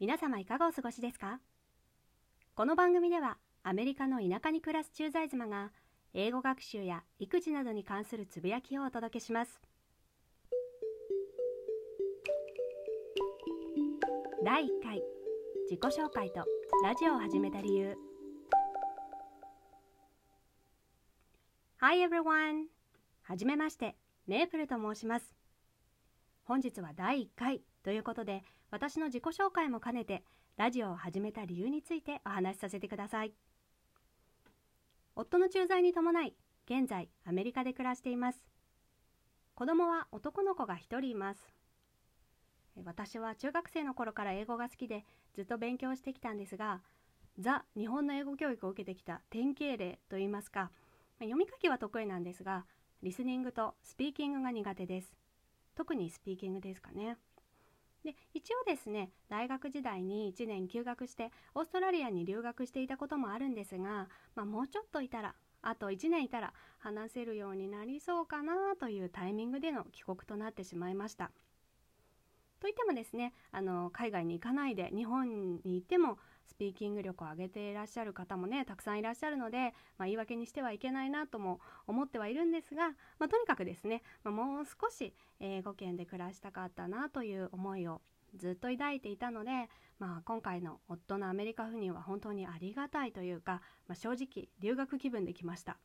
皆様いかがお過ごしですか？この番組ではアメリカの田舎に暮らす駐在妻が英語学習や育児などに関するつぶやきをお届けします。第1回自己紹介とラジオを始めた理由。Hi everyone! はじめましてメープルと申します。本日は第1回ということで私の自己紹介も兼ねてラジオを始めた理由についてお話しさせてください。夫の駐在に伴い現在アメリカで暮らしています。子供は男の子が1人います。私は中学生の頃から英語が好きでずっと勉強してきたんですがザ・日本の英語教育を受けてきた典型例といいますか読み書きは得意なんですがリスニングとスピーキングが苦手です。特にスピーキングですかね。で一応ですね大学時代に1年休学してオーストラリアに留学していたこともあるんですが、まあ、もうちょっといたらあと1年いたら話せるようになりそうかなというタイミングでの帰国となってしまいました。といってもですねあの海外に行かないで日本にいてもスピーキング力を上げていらっしゃる方もねたくさんいらっしゃるので、まあ、言い訳にしてはいけないなとも思ってはいるんですが、まあ、とにかくですね、まあ、もう少し英語圏で暮らしたかったなという思いをずっと抱いていたので、まあ、今回の夫のアメリカ赴任は本当にありがたいというか、ま、正直留学気分で来ました、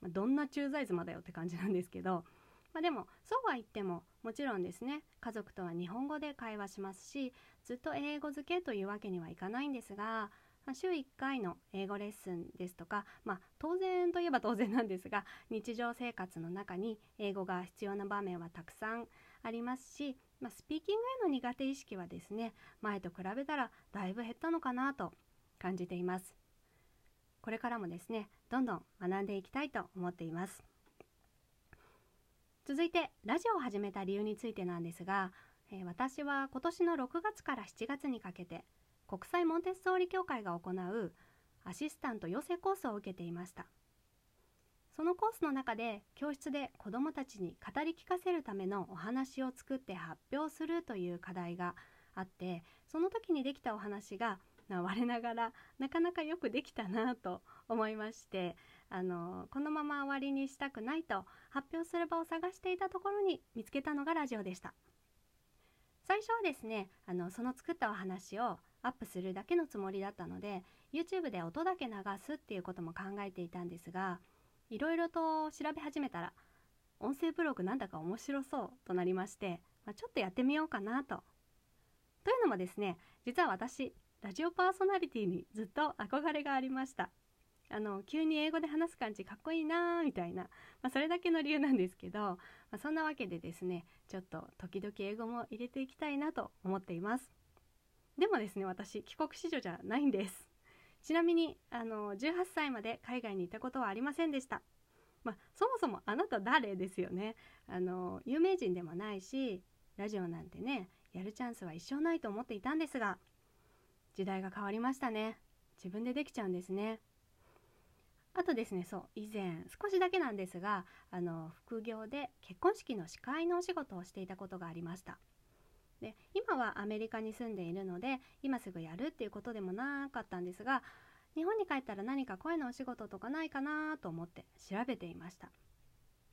ま、どんな駐在妻だよって感じなんですけど、まあ、でもそうは言ってももちろんですね家族とは日本語で会話しますしずっと英語漬けというわけにはいかないんですが、ま、週1回の英語レッスンですとか、まあ、当然といえば当然なんですが日常生活の中に英語が必要な場面はたくさんありますし、まあ、スピーキングへの苦手意識はですね前と比べたらだいぶ減ったのかなと感じています。これからもですねどんどん学んでいきたいと思っています。続いてラジオを始めた理由についてなんですが、えー、私は今年の6月から7月にかけて国際モンテッソーリ協会が行うアシスタント養成コースを受けていました。そのコースの中で教室で子どもたちに語り聞かせるためのお話を作って発表するという課題があってその時にできたお話が我ながらなかなかよくできたなと思いましてあのこのまま終わりにしたくないと発表する場を探していたところに見つけたのがラジオでした最初はですねあのその作ったお話をアップするだけのつもりだったので YouTube で音だけ流すっていうことも考えていたんですがいろいろと調べ始めたら音声ブログなんだか面白そうとなりまして、まあ、ちょっとやってみようかなと。というのもですね実は私ラジオパーソナリティにずっと憧れがありましたあの急に英語で話す感じかっこいいなーみたいな、まあ、それだけの理由なんですけど、まあ、そんなわけでですねちょっと時々英語も入れていきたいなと思っています。でもですね私帰国子女じゃないんです。ちなみにあの18歳まで海外にいたことはありませんでした。まあ、そもそもあなた誰ですよね。あの有名人でもないしラジオなんてねやるチャンスは一生ないと思っていたんですが時代が変わりましたね。自分でできちゃうんですね。あとですねそう以前少しだけなんですがあの副業で結婚式の司会のお仕事をしていたことがありました。で今はアメリカに住んでいるので今すぐやるっていうことでもなかったんですが日本に帰ったら何か声のお仕事とかないかなと思って調べていました。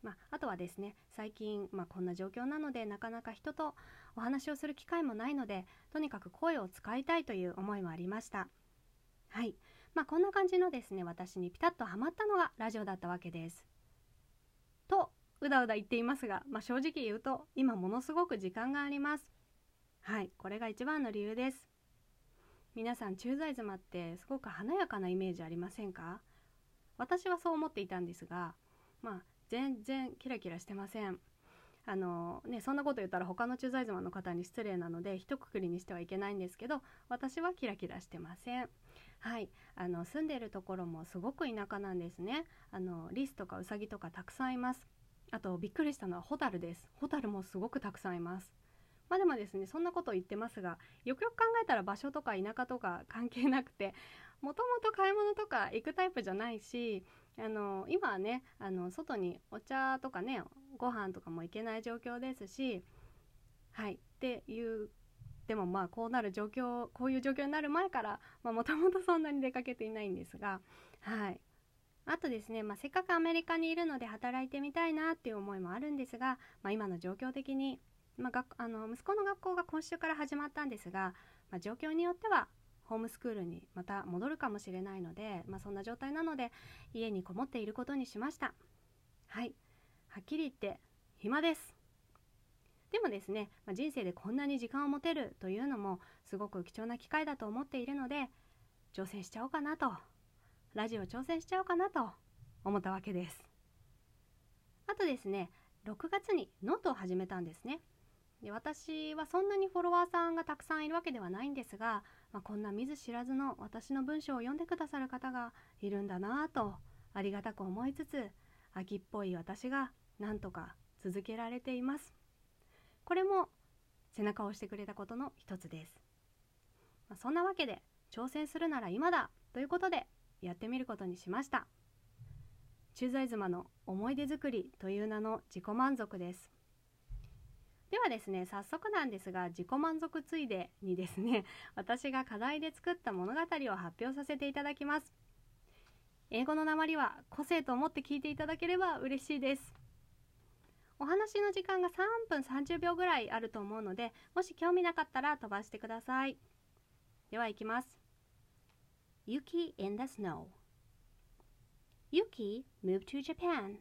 まあ、あとはですね最近、まあ、こんな状況なのでなかなか人とお話をする機会もないのでとにかく声を使いたいという思いもありました。はい。まあこんな感じのですね私にピタッとはまったのがラジオだったわけです。とうだうだ言っていますが、まあ、正直言うと今ものすごく時間があります。はいこれが一番の理由です。皆さん駐在妻ってすごく華やかなイメージありませんか？私はそう思っていたんですがまあ全然キラキラしてません。あのね、そんなこと言ったら他の駐在妻の方に失礼なので一括りにしてはいけないんですけど私はキラキラしてません。はい。あの住んでるところもすごく田舎なんですね。あのリスとかウサギとかたくさんいます。あとびっくりしたのはホタルです。ホタルもすごくたくさんいます。まあでもですねそんなこと言ってますがよくよく考えたら場所とか田舎とか関係なくてもともと買い物とか行くタイプじゃないしあの今はねあの外にお茶とかねご飯とかも行けない状況ですしはい。っていうでもまあこうなる状況こういう状況になる前からもともとそんなに出かけていないんですがはい。あとですね、まあ、せっかくアメリカにいるので働いてみたいなっていう思いもあるんですが、まあ、今の状況的に、まあ、学あの息子の学校が今週から始まったんですが、まあ、状況によってはホームスクールにまた戻るかもしれないので、まあ、そんな状態なので家にこもっていることにしました。はい。はっきり言って暇です。でもですね、まあ、人生でこんなに時間を持てるというのもすごく貴重な機会だと思っているので挑戦しちゃおうかなとラジオ挑戦しちゃおうかなと思ったわけです。あとですね6月にノートを始めたんですね。で私はそんなにフォロワーさんがたくさんいるわけではないんですが、まあ、こんな見ず知らずの私の文章を読んでくださる方がいるんだなぁとありがたく思いつつ秋っぽい私がなんとか続けられています。これも背中を押してくれたことの一つです、まあ、そんなわけで挑戦するなら今だということでやってみることにしました。駐在妻の思い出作りという名の自己満足です。ではですね早速なんですが自己満足ついでにですね 私が課題で作った物語を発表させていただきます。英語の鉛は個性と思って聞いていただければ嬉しいです。お話の時間が3分30秒ぐらいあると思うのでもし興味なかったら飛ばしてくださいでは行きます Yuki in the Snow Yuki moved to Japan.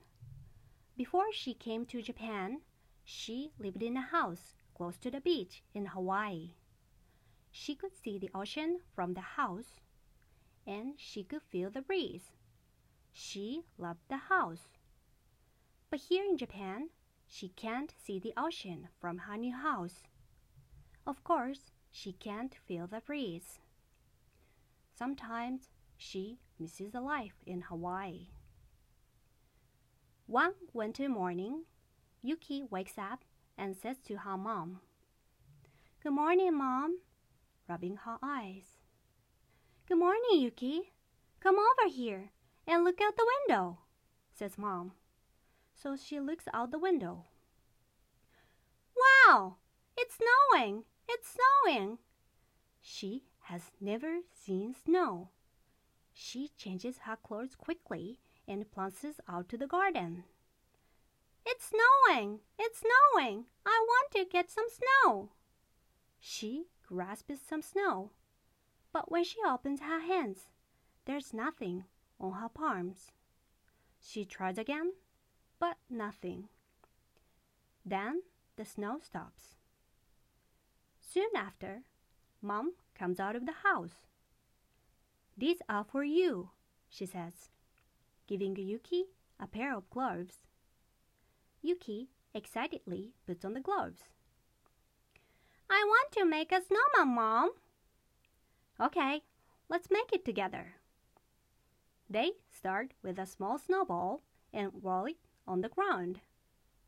Before she came to Japan, she lived in a house close to the beach in Hawaii. She could see the ocean from the house, and she could feel the breeze. She loved the house. But here in Japan, she can't see the ocean from her new house. Of course, she can't feel the breeze. Sometimes she misses the life in Hawaii. One winter morning, Yuki wakes up and says to her mom, Good morning, Mom, rubbing her eyes. Good morning, Yuki. Come over here and look out the window, says Mom. So she looks out the window. Wow! It's snowing! It's snowing! She has never seen snow. She changes her clothes quickly and plunges out to the garden. It's snowing! It's snowing! I want to get some snow! She grasps some snow, but when she opens her hands, there's nothing on her palms. She tries again, but nothing. Then the snow stops. Soon after, Mom comes out of the house. These are for you, she says, giving Yuki a pair of gloves. Yuki excitedly puts on the gloves. I want to make a snowman, Mom. Okay, let's make it together. They start with a small snowball and roll it on the ground.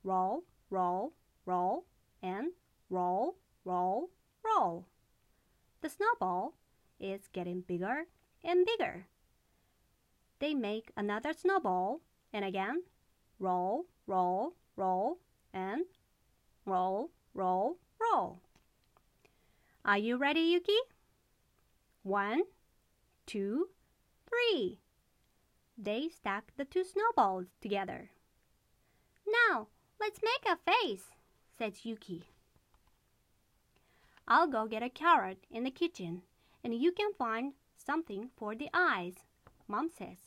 Roll, roll, roll, and roll, roll, roll. The snowball is getting bigger and bigger. They make another snowball and again roll, roll, roll, and roll, roll, roll. Are you ready, Yuki? One, two, three. They stack the two snowballs together. Now, let's make a face, says Yuki. I'll go get a carrot in the kitchen, and you can find something for the eyes, Mom says.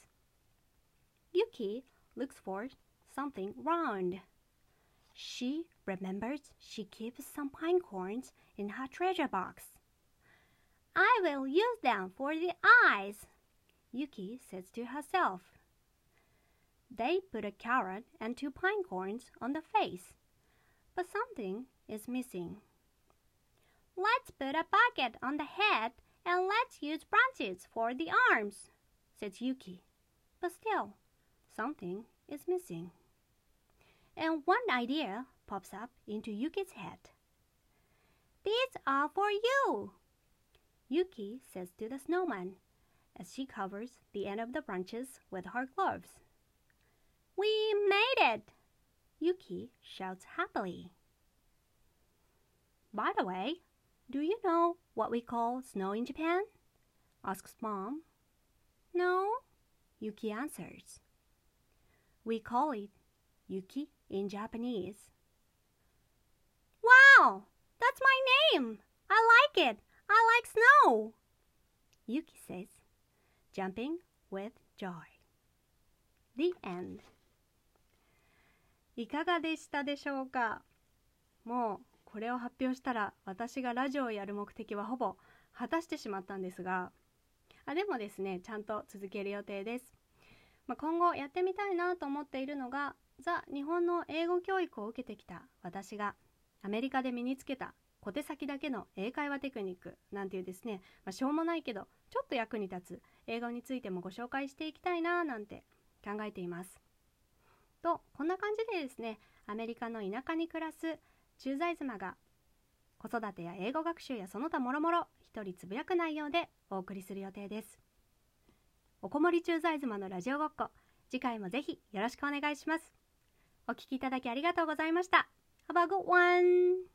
Yuki looks for something round. She remembers she keeps some pine cones in her treasure box. I will use them for the eyes, Yuki says to herself. They put a carrot and two pine cones on the face, but something is missing. Let's put a bucket on the head and let's use branches for the arms, said Yuki. But still, something is missing. And one idea pops up into Yuki's head. These are for you, Yuki says to the snowman as she covers the end of the branches with her gloves. We made it! Yuki shouts happily. By the way, Do you know what we call snow in Japan? asks mom. No, Yuki answers. We call it Yuki in Japanese. Wow, that's my name! I like it! I like snow! Yuki says, jumping with joy. The end. いかがでしたでしょうか？もうこれを発表したら私がラジオをやる目的はほぼ果たしてしまったんですが。あでもですねちゃんと続ける予定です、まあ、今後やってみたいなと思っているのがザ・日本の英語教育を受けてきた私がアメリカで身につけた小手先だけの英会話テクニックなんていうですね、まあ、しょうもないけどちょっと役に立つ英語についてもご紹介していきたいななんて考えています。とこんな感じでですねアメリカの田舎に暮らす駐在妻が子育てや英語学習やその他もろもろ一人つぶやく内容でお送りする予定です。おこもり駐在妻のラジオごっこ次回もぜひよろしくお願いします。お聞きいただきありがとうございました。Have a good one!